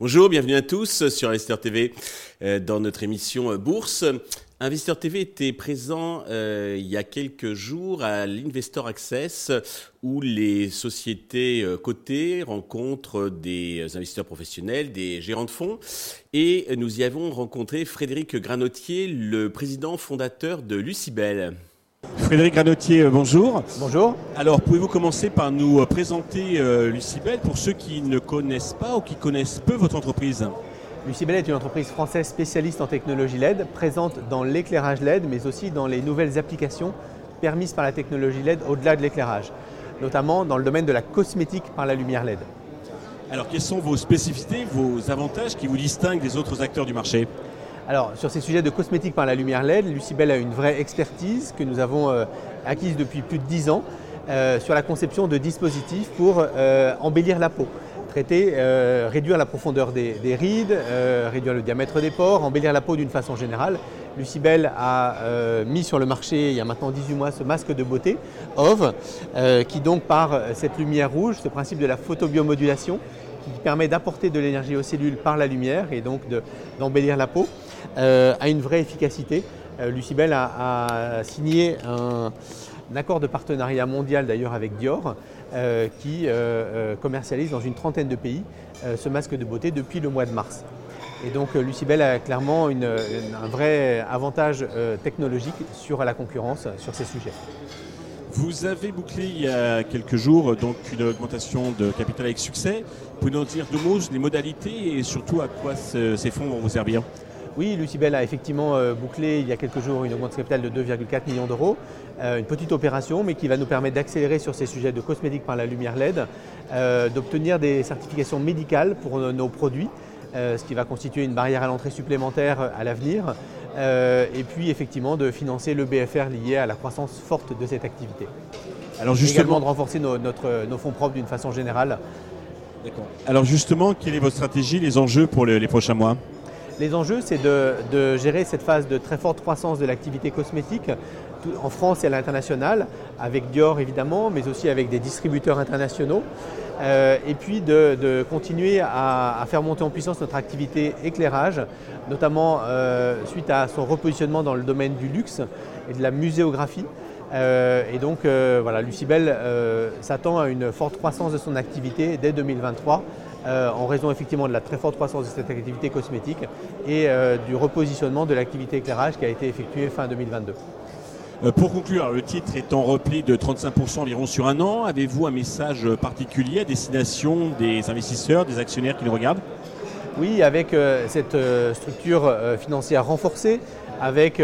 Bonjour, bienvenue à tous sur Investor TV euh, dans notre émission euh, Bourse. Investor TV était présent euh, il y a quelques jours à l'Investor Access où les sociétés cotées rencontrent des investisseurs professionnels, des gérants de fonds et nous y avons rencontré Frédéric Granotier, le président fondateur de Lucibel. Frédéric Granotier, euh, bonjour. Bonjour. Alors, pouvez-vous commencer par nous euh, présenter euh, Lucibel pour ceux qui ne connaissent pas ou qui connaissent peu votre entreprise? Lucibel est une entreprise française spécialiste en technologie LED, présente dans l'éclairage LED, mais aussi dans les nouvelles applications permises par la technologie LED au-delà de l'éclairage, notamment dans le domaine de la cosmétique par la lumière LED. Alors, quelles sont vos spécificités, vos avantages qui vous distinguent des autres acteurs du marché? Alors, sur ces sujets de cosmétique par la lumière LED, Lucibel a une vraie expertise que nous avons euh, acquise depuis plus de 10 ans euh, sur la conception de dispositifs pour euh, embellir la peau. Traiter, réduire la profondeur des, rides, réduire le diamètre des pores, embellir la peau d'une façon générale. Lucibel a mis sur le marché il y a maintenant 18 mois ce masque de beauté, OV, qui donc par cette lumière rouge, ce principe de la photobiomodulation, qui permet d'apporter de l'énergie aux cellules par la lumière et donc d'embellir la peau, a une vraie efficacité. Euh, Lucibel a, signé un, accord de partenariat mondial d'ailleurs avec Dior euh, qui commercialise dans une trentaine de pays ce masque de beauté depuis le mois de mars. Et donc Lucibel a clairement un vrai avantage technologique sur la concurrence sur ces sujets. Vous avez bouclé il y a quelques jours donc une augmentation de capital avec succès. Pouvez-vous nous dire deux mots, les modalités et surtout à quoi ces fonds vont vous servir? Oui, Lucibel a effectivement euh, bouclé il y a quelques jours une augmentation de capital de 2,4 millions d'euros. Euh, une petite opération, mais qui va nous permettre d'accélérer sur ces sujets de cosmétiques par la lumière LED, euh, d'obtenir des certifications médicales pour nos produits, ce qui va constituer une barrière à l'entrée supplémentaire à l'avenir. et puis effectivement de financer le BFR lié à la croissance forte de cette activité. Alors justement, Également de renforcer nos, fonds propres d'une façon générale. Alors justement, quelle est votre stratégie, les enjeux pour les prochains mois? Les enjeux, c'est de, gérer cette phase de très forte croissance de l'activité cosmétique en France et à l'international, avec Dior évidemment, mais aussi avec des distributeurs internationaux. Euh, et puis de, continuer à, faire monter en puissance notre activité éclairage, notamment euh, suite à son repositionnement dans le domaine du luxe et de la muséographie. Euh, et donc voilà, Lucibel s'attend à une forte croissance de son activité dès 2023 euh, en raison effectivement de la très forte croissance de cette activité cosmétique et euh, du repositionnement de l'activité éclairage qui a été effectué fin 2022. Euh, pour conclure, le titre est en repli de 35% environ sur un an. Avez-vous un message particulier à destination des investisseurs, des actionnaires qui nous regardent? Oui, avec cette structure financière renforcée, avec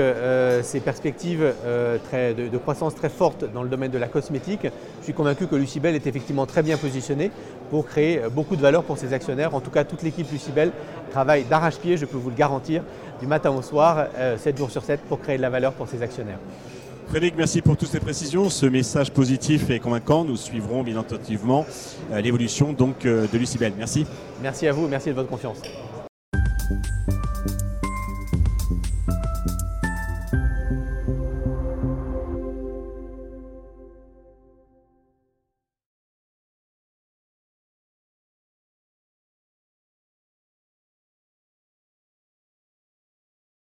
ces perspectives de, de, croissance très fortes dans le domaine de la cosmétique, je suis convaincu que Lucibel est effectivement très bien positionné pour créer beaucoup de valeur pour ses actionnaires. En tout cas, toute l'équipe Lucibel travaille d'arrache-pied, je peux vous le garantir, du matin au soir, 7 euh, jours sur 7, pour créer de la valeur pour ses actionnaires. Frédéric, merci pour toutes ces précisions. Ce message positif et convaincant, nous suivrons bien attentivement euh, l'évolution donc euh, de Lucibel. Merci. Merci à vous, merci de votre confiance.